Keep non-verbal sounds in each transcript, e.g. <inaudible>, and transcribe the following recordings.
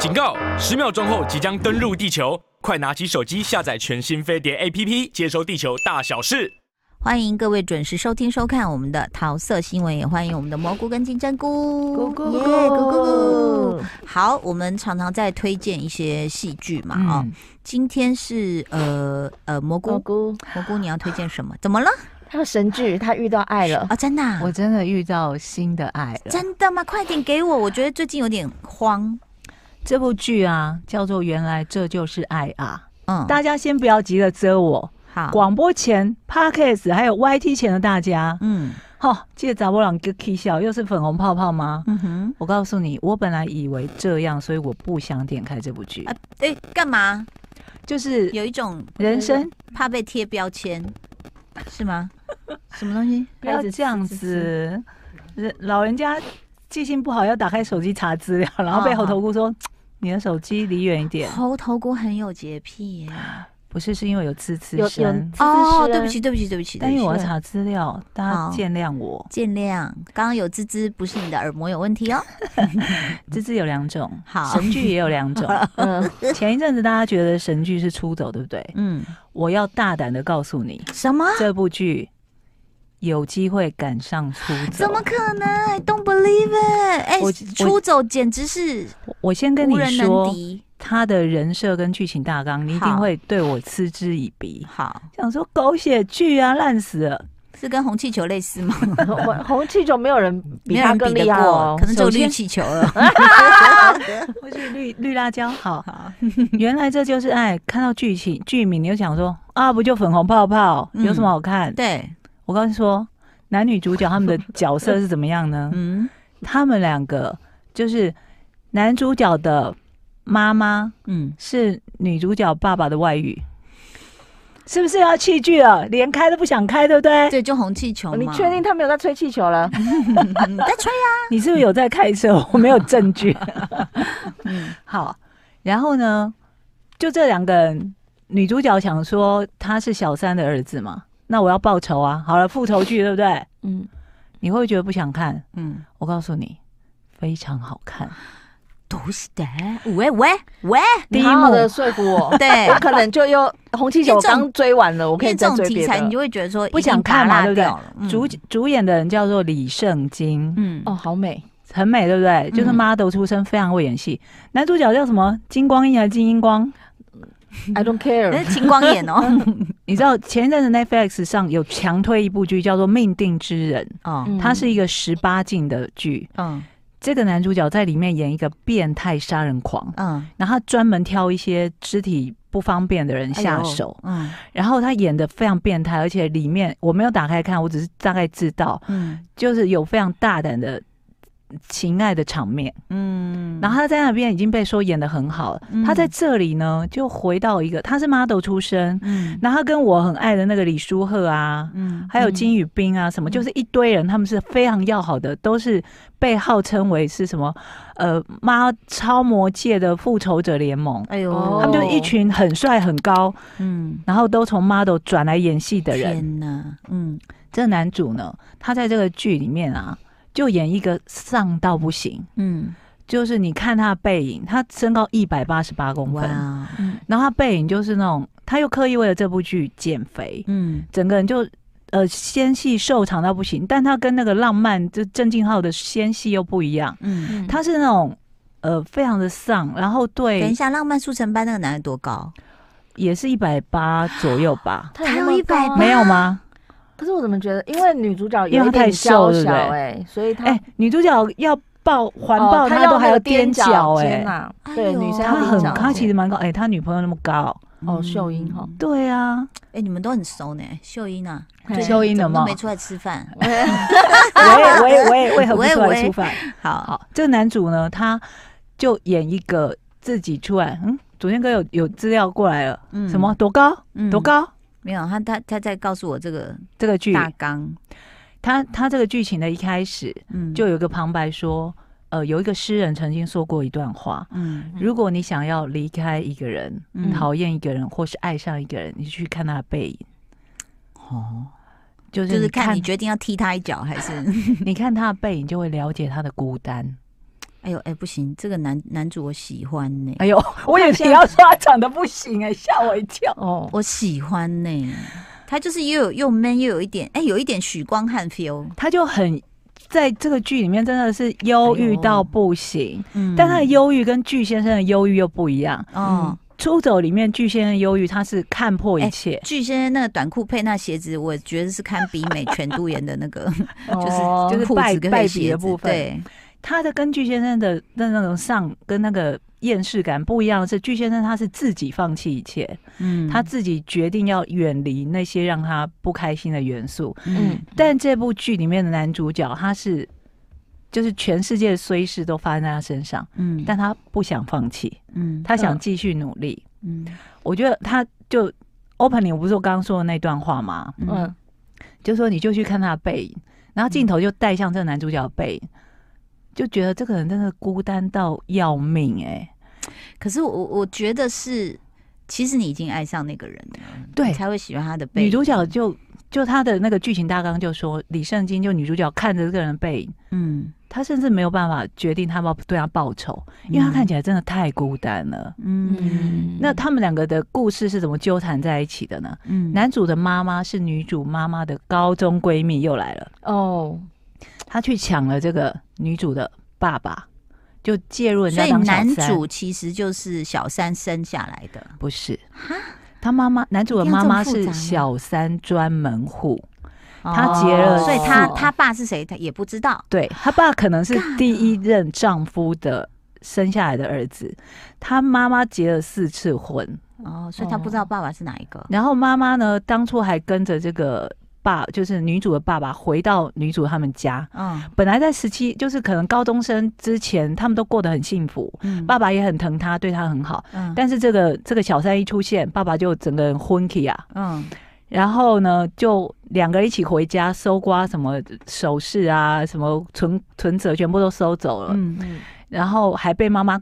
警告！十秒钟后即将登陆地球，快拿起手机下载全新飞碟 APP，接收地球大小事。欢迎各位准时收听收看我们的桃色新闻，也欢迎我们的蘑菇跟金针菇。咕咕咕咕咕。好，我们常常在推荐一些戏剧嘛，哦、嗯，今天是呃呃蘑菇蘑菇蘑菇，你要推荐什么？怎么了？他有神剧，他遇到爱了啊！真的、啊，我真的遇到新的爱了。真的吗？快点给我！我觉得最近有点慌。这部剧啊，叫做《原来这就是爱》啊。嗯，大家先不要急着遮我。好，广播前、Podcast 还有 YT 前的大家，嗯，好、哦，记得找我两个 K 笑，又是粉红泡泡吗？嗯哼，我告诉你，我本来以为这样，所以我不想点开这部剧。啊，哎，干嘛？就是有一种人生怕被贴标签，是吗？<laughs> 什么东西？不要这样子，人老人家记性不好，要打开手机查资料，<laughs> 然后被猴头菇说：“哦、你的手机离远一点。”猴头菇很有洁癖耶。不是，是因为有滋滋声哦。对不起，对不起，对不起。但因为我要查资料，大家见谅我。见谅，刚刚有滋滋，不是你的耳膜有问题哦。<laughs> 滋滋有两种，<laughs> 好，神剧也有两种。嗯，前一阵子大家觉得神剧是出走，对不对？嗯，我要大胆的告诉你，什么？这部剧有机会赶上出走？怎么可能？I don't believe it！哎、欸，出走简直是我先跟你说。他的人设跟剧情大纲，你一定会对我嗤之以鼻。好，想说狗血剧啊，烂死了，是跟红气球类似吗？<laughs> 红气球没有人比他更厉害哦，可能只有绿气球了。<laughs> 或是绿绿辣椒。<laughs> 好，好，原来这就是爱。看到剧情剧名，你就想说啊，不就粉红泡泡，嗯、有什么好看？对，我告诉你说，男女主角他们的角色是怎么样呢？<laughs> 嗯，他们两个就是男主角的。妈妈，嗯，是女主角爸爸的外遇，是不是要弃剧了？连开都不想开，对不对？对，就红气球。你确定他没有在吹气球了？<laughs> 在吹啊！你是不是有在开车？我没有证据。<laughs> 嗯，好。然后呢，就这两个人，女主角想说她是小三的儿子嘛，那我要报仇啊！好了，复仇剧，对不对？嗯，你会觉得不想看？嗯，我告诉你，非常好看。都是的，喂喂喂，你好好的说服我，<laughs> 对，我可能就又 <laughs> 红气球刚追完了，我可以再追别的。题材你就会觉得说不想看嘛，对不对？嗯、主主演的人叫做李圣经，嗯，哦，好美，很美，对不对？就是 model 出身，非常会演戏。嗯、男主角叫什么？金光一还是金英光？I don't care，那是金光眼哦。<laughs> 你知道前一阵子 Netflix 上有强推一部剧叫做《命定之人》，哦，它是一个十八禁的剧，嗯。这个男主角在里面演一个变态杀人狂，嗯，然后他专门挑一些肢体不方便的人下手，哎、嗯，然后他演的非常变态，而且里面我没有打开看，我只是大概知道，嗯，就是有非常大胆的。情爱的场面，嗯，然后他在那边已经被说演得很好了。嗯、他在这里呢，就回到一个，他是 model 出身，嗯，然后他跟我很爱的那个李书赫啊，嗯，还有金宇彬啊，什么，嗯、就是一堆人，他们是非常要好的，都是被号称为是什么，呃，妈超模界的复仇者联盟，哎呦，他们就是一群很帅很高，嗯，然后都从 model 转来演戏的人，天哪，嗯，这个男主呢，他在这个剧里面啊。就演一个丧到不行，嗯，就是你看他的背影，他身高一百八十八公分，哇。嗯，然后他背影就是那种，他又刻意为了这部剧减肥，嗯，整个人就呃纤细瘦长到不行，但他跟那个浪漫就郑敬浩的纤细又不一样，嗯，他是那种呃非常的丧，然后对，等一下，浪漫速成班那个男的多高？也是一百八左右吧，他有一百，没有吗？可是我怎么觉得，因为女主角有点太瘦小哎，所以她哎，女主角要抱环抱她都还要踮脚哎，对，女生她很她其实蛮高哎，她女朋友那么高。哦，秀英哈，对啊，哎，你们都很熟呢，秀英啊，秀英的吗？都没出来吃饭，<laughs> 我也我也我也为何 <laughs> 不出来吃饭？好。好，这个男主呢，他就演一个自己出来，嗯，昨天哥有有资料过来了，嗯，什么多高？多高？没有，他他他在告诉我这个这个剧大纲，他他这个剧情的一开始，嗯，就有一个旁白说，呃，有一个诗人曾经说过一段话，嗯，如果你想要离开一个人，讨厌一个人，或是爱上一个人，你去看他的背影，哦，就是就是看你决定要踢他一脚，还是？<laughs> 你看他的背影就会了解他的孤单，哎呦哎，不行，这个男男主我喜欢呢。哎呦，<laughs> 我也你要说他长得不行哎，吓我一跳 <laughs> 哦。我喜欢呢，他就是又有又 man 又有一点哎，有一点许光汉 feel，他就很。在这个剧里面真的是忧郁到不行，哎嗯、但他的忧郁跟巨先生的忧郁又不一样。哦、嗯，出走里面巨先生忧郁，他是看破一切。具、欸、先生那个短裤配那鞋子，我觉得是堪比美全度妍的那个，<laughs> 就是就是裤子跟败笔的部分。对，他的跟具先生的那那种上跟那个。厌世感不一样的是，具先生他是自己放弃一切，嗯，他自己决定要远离那些让他不开心的元素，嗯。但这部剧里面的男主角，他是就是全世界的衰事都发生在他身上，嗯，但他不想放弃，嗯，他想继续努力，嗯。我觉得他就 opening 我不是我刚刚说的那段话吗？嗯，就说你就去看他的背影，然后镜头就带向这个男主角的背影。就觉得这个人真的孤单到要命哎、欸，可是我我觉得是，其实你已经爱上那个人了，对，才会喜欢他的背影。女主角就就她的那个剧情大纲就说，李圣经就女主角看着这个人的背影，嗯，她甚至没有办法决定他要不要对他报仇，因为她看起来真的太孤单了，嗯，那他们两个的故事是怎么纠缠在一起的呢？嗯，男主的妈妈是女主妈妈的高中闺蜜，又来了。哦。他去抢了这个女主的爸爸，就介入人家当小三。所以男主其实就是小三生下来的，不是？他妈妈，男主的妈妈是小三专门户，他结了，所以他他爸是谁？他也不知道。对，他爸可能是第一任丈夫的生下来的儿子，他妈妈结了四次婚，哦，所以他不知道爸爸是哪一个。然后妈妈呢，当初还跟着这个。爸就是女主的爸爸，回到女主他们家。嗯，本来在十七，就是可能高中生之前，他们都过得很幸福。嗯，爸爸也很疼她，对她很好。嗯，但是这个这个小三一出现，爸爸就整个人昏起啊。嗯，然后呢，就两个人一起回家搜刮什么首饰啊，什么存存折全部都收走了。嗯嗯，然后还被妈妈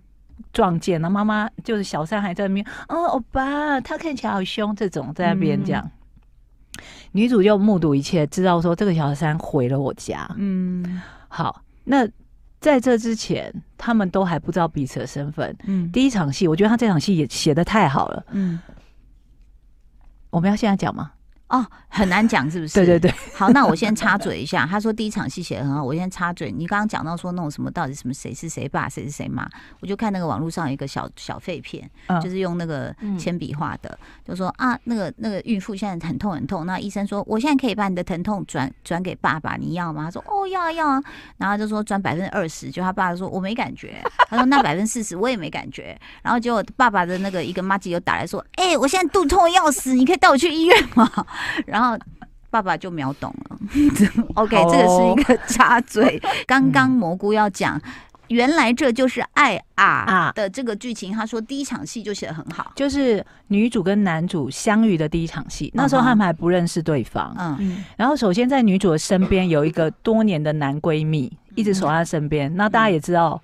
撞见了，妈妈就是小三还在那边，哦，欧巴，他看起来好凶，这种在那边讲。嗯女主就目睹一切，知道说这个小三毁了我家。嗯，好，那在这之前，他们都还不知道彼此的身份。嗯，第一场戏，我觉得他这场戏也写的太好了。嗯，我们要现在讲吗？哦，很难讲是不是？对对对。好，那我先插嘴一下。他说第一场戏写得很好，我先插嘴。你刚刚讲到说那种什么到底什么谁是谁爸谁是谁妈，我就看那个网络上有一个小小废片，嗯、就是用那个铅笔画的，嗯、就说啊那个那个孕妇现在很痛很痛，那医生说我现在可以把你的疼痛转转给爸爸，你要吗？他说哦要啊要啊，然后就说转百分之二十，就他爸爸说我没感觉，他说那 <laughs> 百分之四十我也没感觉，然后结果爸爸的那个一个妈吉又打来说，哎、欸、我现在肚子痛要死，你可以带我去医院吗？然后爸爸就秒懂了。<laughs> OK，这个是一个插嘴。刚刚蘑菇要讲，原来这就是爱啊的这个剧情。他说第一场戏就写得很好，就是女主跟男主相遇的第一场戏。那时候他们还不认识对方。嗯，然后首先在女主的身边有一个多年的男闺蜜，一直守在她身边。那大家也知道。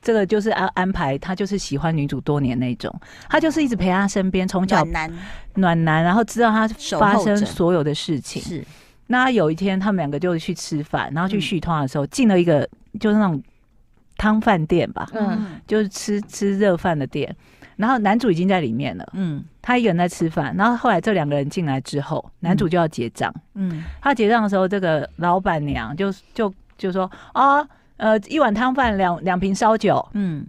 这个就是安安排，他就是喜欢女主多年那种，他就是一直陪她身边，从小暖男，暖男，然后知道她发生所有的事情。是，那有一天他们两个就去吃饭，然后去续通的时候，进了一个就是那种汤饭店吧，嗯，就是吃吃热饭的店，然后男主已经在里面了，嗯，他一个人在吃饭，然后后来这两个人进来之后，男主就要结账，嗯，他结账的时候，这个老板娘就就就说啊。呃，一碗汤饭，两两瓶烧酒，嗯，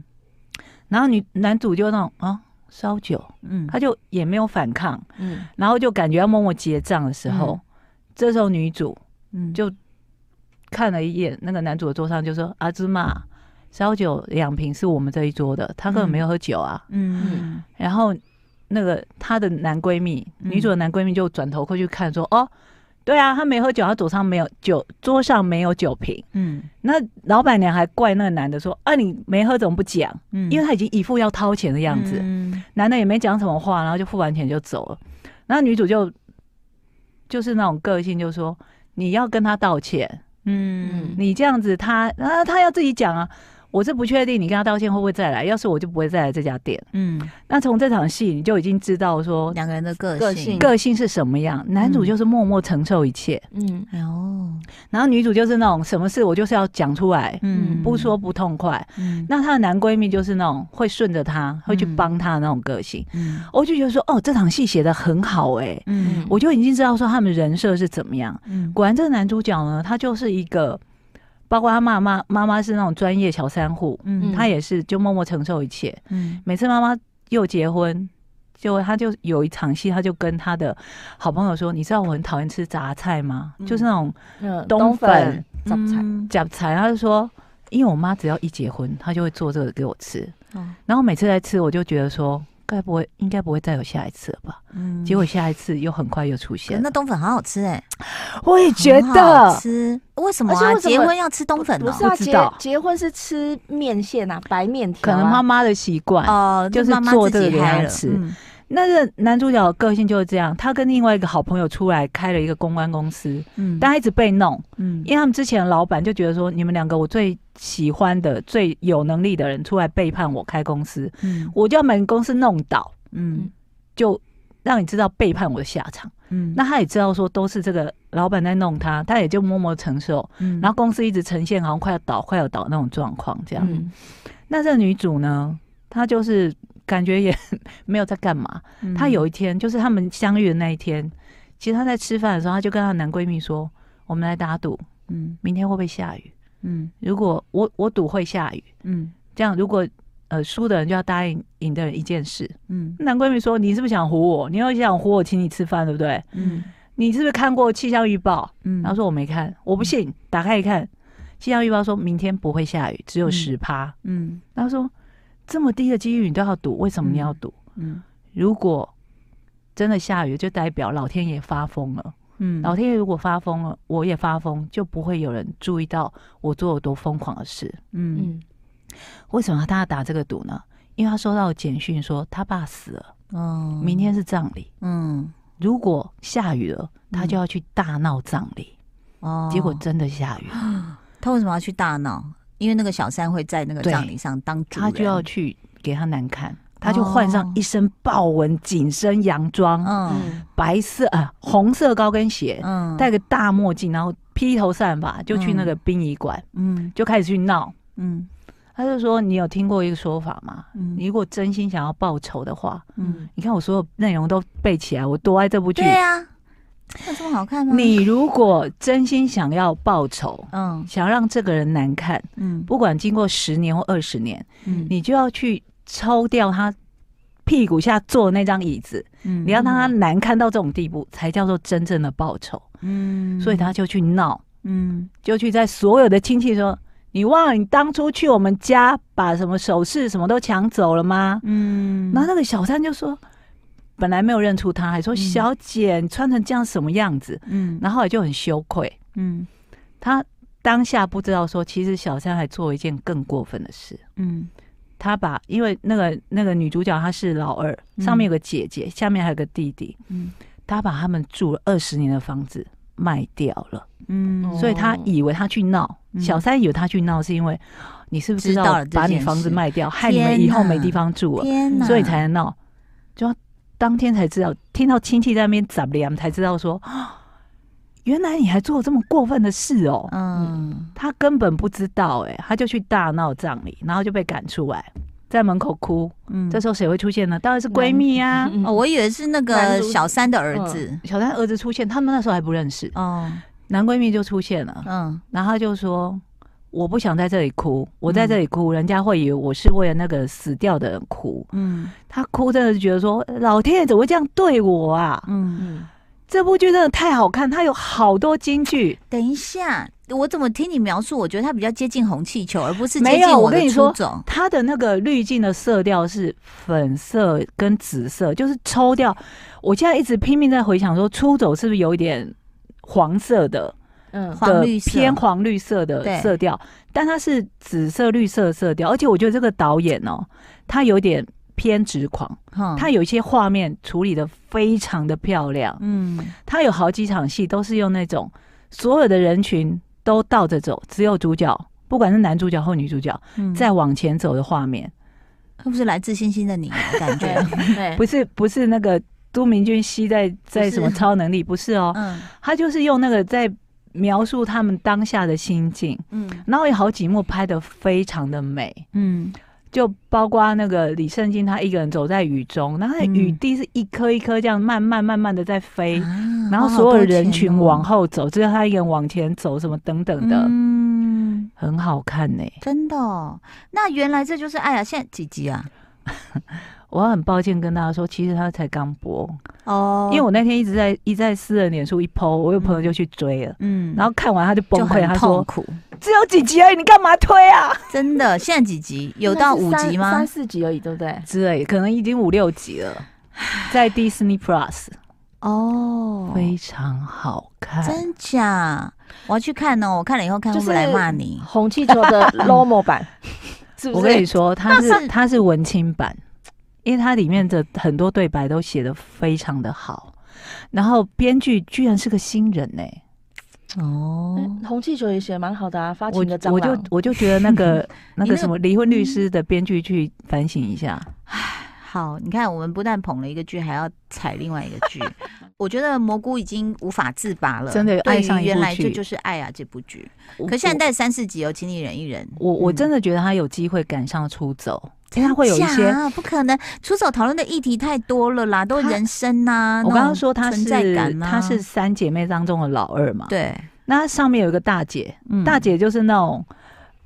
然后女男主就那种啊，烧酒，嗯，他就也没有反抗，嗯，然后就感觉要默默结账的时候，嗯、这时候女主，嗯，就看了一眼那个男主的桌上，就说：“阿芝麻，烧酒两瓶是我们这一桌的，他根本没有喝酒啊，嗯，嗯，然后那个她的男闺蜜，嗯、女主的男闺蜜就转头过去看，说：哦。”对啊，他没喝酒，他桌上没有酒，桌上没有酒瓶。嗯，那老板娘还怪那个男的说：“啊，你没喝怎么不讲？”嗯，因为他已经一副要掏钱的样子，嗯，男的也没讲什么话，然后就付完钱就走了。然后女主就就是那种个性，就说：“你要跟他道歉，嗯，你这样子他，他啊，他要自己讲啊。”我是不确定你跟他道歉会不会再来，要是我就不会再来这家店。嗯，那从这场戏你就已经知道说两个人的个性个性是什么样。男主就是默默承受一切，嗯，哦，然后女主就是那种什么事我就是要讲出来，嗯，不说不痛快。嗯，那她的男闺蜜就是那种会顺着她，会去帮她的那种个性。嗯，我就觉得说，哦，这场戏写的很好，哎，嗯，我就已经知道说他们人设是怎么样。嗯，果然这个男主角呢，他就是一个。包括他妈妈，妈妈是那种专业小三户，嗯，他也是就默默承受一切，嗯，每次妈妈又结婚，就他就有一场戏，他就跟他的好朋友说：“你知道我很讨厌吃杂菜吗？嗯、就是那种冬粉杂菜，杂菜。”他就说：“因为我妈只要一结婚，她就会做这个给我吃，嗯、然后每次来吃，我就觉得说。”该不会，应该不会再有下一次了吧？嗯，结果下一次又很快又出现了。那冬粉好好吃哎，我也觉得吃。为什么啊？结婚要吃冬粉？不是啊，结结婚是吃面线啊，白面条。可能妈妈的习惯哦，就是做这个给他吃。那个男主角个性就是这样，他跟另外一个好朋友出来开了一个公关公司，嗯，但他一直被弄，嗯，因为他们之前的老板就觉得说，你们两个我最喜欢的、最有能力的人出来背叛我开公司，嗯，我就要把你公司弄倒，嗯，就让你知道背叛我的下场，嗯，那他也知道说都是这个老板在弄他，他也就默默承受，嗯，然后公司一直呈现好像快要倒、快要倒那种状况，这样，嗯，那这女主呢，她就是。感觉也 <laughs> 没有在干嘛。她有一天，就是他们相遇的那一天，其实她在吃饭的时候，她就跟她男闺蜜说：“我们来打赌，嗯，明天会不会下雨？嗯，如果我我赌会下雨，嗯，这样如果呃输的人就要答应赢的人一件事，嗯。男闺蜜说：你是不是想唬我？你要想唬我，请你吃饭，对不对？嗯，你是不是看过气象预报？嗯，然后说我没看，我不信，打开一看，气象预报说明天不会下雨，只有十趴，嗯，然后说。这么低的几率你都要赌，为什么你要赌？嗯，如果真的下雨，就代表老天爷发疯了。嗯，老天爷如果发疯了，我也发疯，就不会有人注意到我做了多疯狂的事。嗯，为什么他要打这个赌呢？因为他收到简讯说他爸死了，嗯，明天是葬礼。嗯，如果下雨了，他就要去大闹葬礼。哦，结果真的下雨，<gasps> 他为什么要去大闹？因为那个小三会在那个葬礼上当主人，他就要去给他难看，他就换上一身豹纹紧身洋装，嗯，白色啊红色高跟鞋，嗯，戴个大墨镜，然后披头散发就去那个殡仪馆，嗯，就开始去闹，嗯，他就说：“你有听过一个说法吗？你如果真心想要报仇的话，嗯，你看我所有内容都背起来，我多爱这部剧，对呀。”有这么好看吗？你如果真心想要报仇，嗯，想让这个人难看，嗯，不管经过十年或二十年，嗯，你就要去抽掉他屁股下坐的那张椅子，嗯，你要让他难看到这种地步，才叫做真正的报仇，嗯，所以他就去闹，嗯，就去在所有的亲戚说，你忘了你当初去我们家把什么首饰什么都抢走了吗？嗯，然后那个小三就说。本来没有认出他，还说：“小姐，你穿成这样什么样子？”嗯，然后后来就很羞愧。嗯，他当下不知道说，其实小三还做了一件更过分的事。嗯，他把因为那个那个女主角她是老二，上面有个姐姐，下面还有个弟弟。嗯，他把他们住了二十年的房子卖掉了。嗯，所以他以为他去闹，小三以为他去闹是因为你是不是知道把你房子卖掉，害你们以后没地方住了，所以才能闹，就。当天才知道，听到亲戚在那边杂念，才知道说，原来你还做了这么过分的事哦。嗯，他根本不知道，哎，他就去大闹葬礼，然后就被赶出来，在门口哭。嗯，这时候谁会出现呢？当然是闺蜜啊。<laughs> 哦，我以为是那个小三的儿子，小三儿子出现，他们那时候还不认识。哦，男闺蜜就出现了。嗯，然后他就说。我不想在这里哭，我在这里哭，嗯、人家会以为我是为了那个死掉的人哭。嗯，他哭真的是觉得说，老天爷怎么会这样对我啊？嗯嗯，这部剧真的太好看，它有好多金句。等一下，我怎么听你描述？我觉得它比较接近红气球，而不是接近我，我跟你说，它的那个滤镜的色调是粉色跟紫色，就是抽掉。我现在一直拼命在回想说，出走是不是有一点黄色的？嗯，黄绿偏黄绿色的色调，但它是紫色绿色色调，而且我觉得这个导演哦，他有点偏执狂，嗯、他有一些画面处理的非常的漂亮，嗯，他有好几场戏都是用那种所有的人群都倒着走，只有主角不管是男主角或女主角，嗯、在往前走的画面，那不是来自星星的你感觉？<laughs> 不是，不是那个都明俊熙在在什么超能力？不是哦，嗯，他就是用那个在描述他们当下的心境，嗯，然后有好几幕拍的非常的美，嗯。就包括那个李圣经，他一个人走在雨中，然后雨滴是一颗一颗这样慢慢慢慢的在飞，嗯、然后所有人群往后走，只有、哦、他一个人往前走，什么等等的，嗯，很好看呢、欸，真的、哦。那原来这就是爱啊！现在几集啊？<laughs> 我很抱歉跟大家说，其实他才刚播哦，因为我那天一直在一在私人脸书一 po，我有朋友就去追了，嗯，然后看完他就崩溃，他说只有几集而已，你干嘛推啊？真的，现在几集？有到五集吗？三四集而已，对不对？之类，可能已经五六集了，<sighs> 在 Disney Plus 哦，非常好看，真假？我要去看哦，我看了以后看会不会来骂你？红气球的 <laughs> Lomo 版，是不是？我跟你说，它是 <laughs> 它是文青版。因为它里面的很多对白都写的非常的好，然后编剧居然是个新人呢、欸。哦，红气球也写蛮好的啊，发情的蟑螂。我就我就觉得那个 <laughs> 那个什么离婚律师的编剧去反省一下。唉，好，你看我们不但捧了一个剧，还要踩另外一个剧。<laughs> 我觉得蘑菇已经无法自拔了，真的爱上原来这就是爱啊这部剧。可现在带三四集哦，请你忍一忍。我我真的觉得他有机会赶上出走。经常会有一些不可能出走讨论的议题太多了啦，都人生呐、啊。我刚刚说她是她是三姐妹当中的老二嘛？对。那上面有一个大姐，嗯、大姐就是那种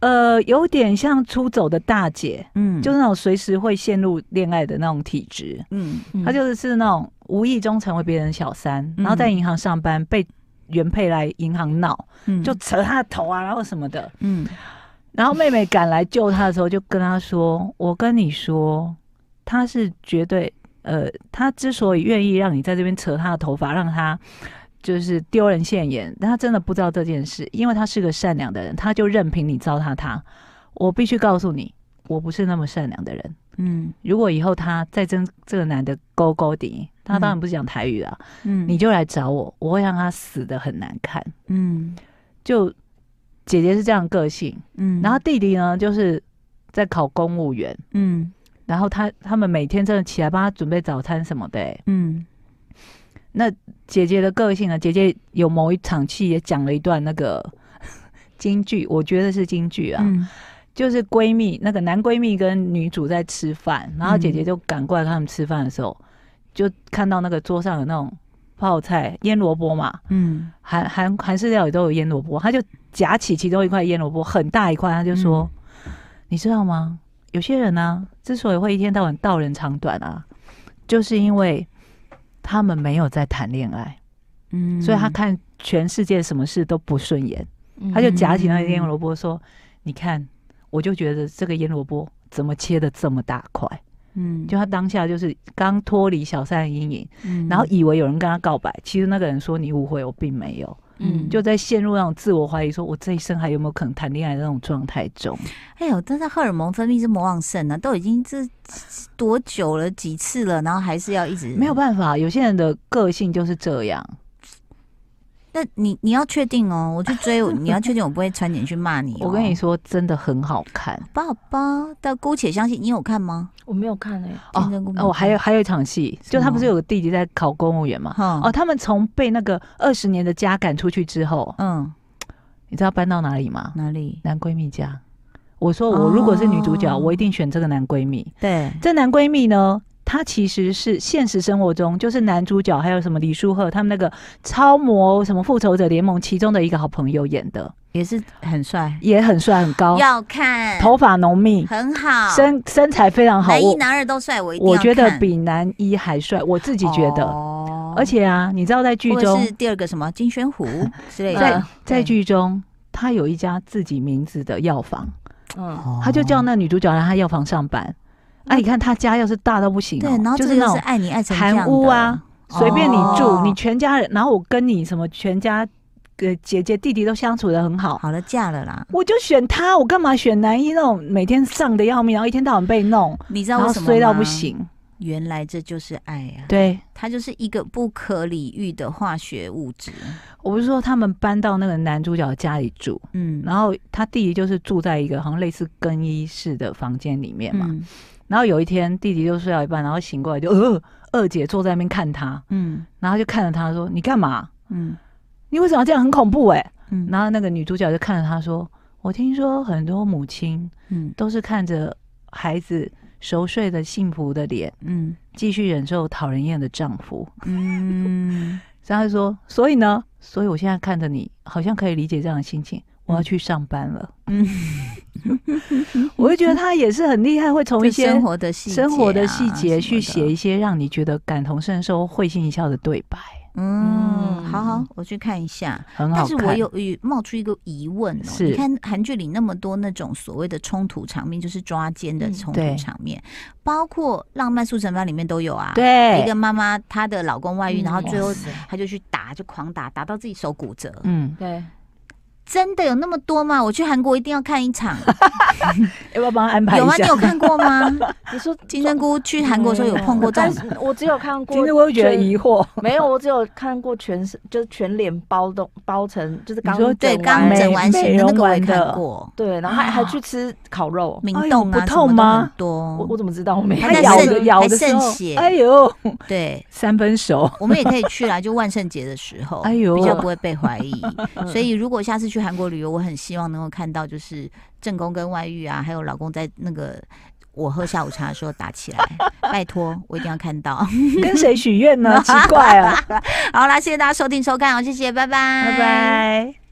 呃有点像出走的大姐，嗯，就是那种随时会陷入恋爱的那种体质，嗯，她就是是那种无意中成为别人小三，嗯、然后在银行上班被原配来银行闹，嗯、就扯她的头啊，然后什么的，嗯。然后妹妹赶来救她的时候，就跟她说：“我跟你说，她是绝对……呃，她之所以愿意让你在这边扯她的头发，让他就是丢人现眼，但他真的不知道这件事，因为他是个善良的人，他就任凭你糟蹋他。我必须告诉你，我不是那么善良的人。嗯，如果以后他再跟这个男的勾勾底，他当然不是讲台语啊，嗯，你就来找我，我会让他死的很难看。嗯，就。”姐姐是这样个性，嗯，然后弟弟呢，就是在考公务员，嗯，然后他他们每天真的起来帮他准备早餐什么的，欸，嗯，那姐姐的个性呢？姐姐有某一场戏也讲了一段那个 <laughs> 京剧，我觉得是京剧啊，嗯，就是闺蜜那个男闺蜜跟女主在吃饭，然后姐姐就赶过来看他们吃饭的时候，就看到那个桌上有那种泡菜腌萝卜嘛，嗯，韩韩韩式料理都有腌萝卜，她就。夹起其中一块腌萝卜，很大一块，她就说：“嗯、你知道吗？有些人呢、啊，之所以会一天到晚道人长短啊，就是因为他们没有在谈恋爱，嗯，所以他看全世界什么事都不顺眼，嗯、他就夹起那个腌萝卜说：‘嗯、你看，我就觉得这个腌萝卜怎么切的这么大块？’嗯，就他当下就是刚脱离小三的阴影，嗯、然后以为有人跟他告白，其实那个人说你误会，我并没有。”嗯，就在陷入那种自我怀疑，说我这一生还有没有可能谈恋爱的那种状态中。哎呦，但是荷尔蒙分泌这么旺盛呢，都已经这多久了几次了，然后还是要一直没有办法。有些人的个性就是这样。那你你要确定哦，我去追，<laughs> 你要确定我不会传点去骂你。我跟你说，真的很好看。好吧，好吧，但姑且相信。你有看吗？我没有看诶。哦，哦，还有还有一场戏，就他不是有个弟弟在考公务员嘛？哦，他们从被那个二十年的家赶出去之后，嗯，你知道搬到哪里吗？哪里？男闺蜜家。我说我如果是女主角，我一定选这个男闺蜜。对，这男闺蜜呢？他其实是现实生活中，就是男主角还有什么李书赫他们那个超模什么复仇者联盟其中的一个好朋友演的，也是很帅，也很帅很高，要看。头发浓密，很好，身身材非常好，男一男二都帅，我我觉得比男一还帅，我自己觉得。哦、而且啊，你知道在剧中是第二个什么金宣虎 <laughs> 之类的，在在剧中他有一家自己名字的药房，嗯，他就叫那女主角来他药房上班。哎，啊、你看他家要是大到不行，对，然后就是那种爱你爱成韩屋啊，随便你住，哦、你全家人，然后我跟你什么全家，呃，姐姐弟弟都相处的很好。好了，嫁了啦，我就选他，我干嘛选男一那种每天丧的要命，然后一天到晚被弄，你知道为什么吗？衰到不行。原来这就是爱啊！对，它就是一个不可理喻的化学物质。我不是说他们搬到那个男主角家里住，嗯，然后他弟弟就是住在一个好像类似更衣室的房间里面嘛，嗯、然后有一天弟弟就睡到一半，然后醒过来就呃，二姐坐在那边看他，嗯，然后就看着他说：“你干嘛？嗯，你为什么要这样？很恐怖哎、欸。”嗯，然后那个女主角就看着他说：“我听说很多母亲，嗯，都是看着孩子熟睡的幸福的脸，嗯，继续忍受讨人厌的丈夫，嗯。”然后他说：“所以呢？所以我现在看着你，好像可以理解这样的心情。我要去上班了。”嗯，<laughs> 我会觉得他也是很厉害，会从一些生活的细节、啊、生活的细节去写一些让你觉得感同身受、会心一笑的对白。嗯，好好，我去看一下。很好，但是我有冒出一个疑问哦。是，你看韩剧里那么多那种所谓的冲突场面，就是抓奸的冲突场面，包括《浪漫速成班》里面都有啊。对，一个妈妈她的老公外遇，然后最后她就去打，就狂打，打到自己手骨折。嗯，对。真的有那么多吗？我去韩国一定要看一场，<laughs> 要不要帮他安排一下？有吗？你有看过吗？<laughs> 你说金针菇去韩国的时候有碰过这样？我只有看过。<laughs> 金针菇会觉得疑惑，没有，我只有看过全身，就是全脸包的包成，就是刚对刚整完型的那个我也看过。对，然后还还去吃烤肉，明洞不痛吗？多，我我怎么知道？我没还咬的咬的渗血，哎呦，对，三分熟。我们也可以去啦，就万圣节的时候，哎呦，比较不会被怀疑。所以如果下次去韩国旅游，我很。希望能够看到，就是正宫跟外遇啊，还有老公在那个我喝下午茶的时候打起来，拜托，我一定要看到。跟谁许愿呢？<laughs> 奇怪啊！好啦，谢谢大家收听收看哦，谢谢，拜拜，拜拜。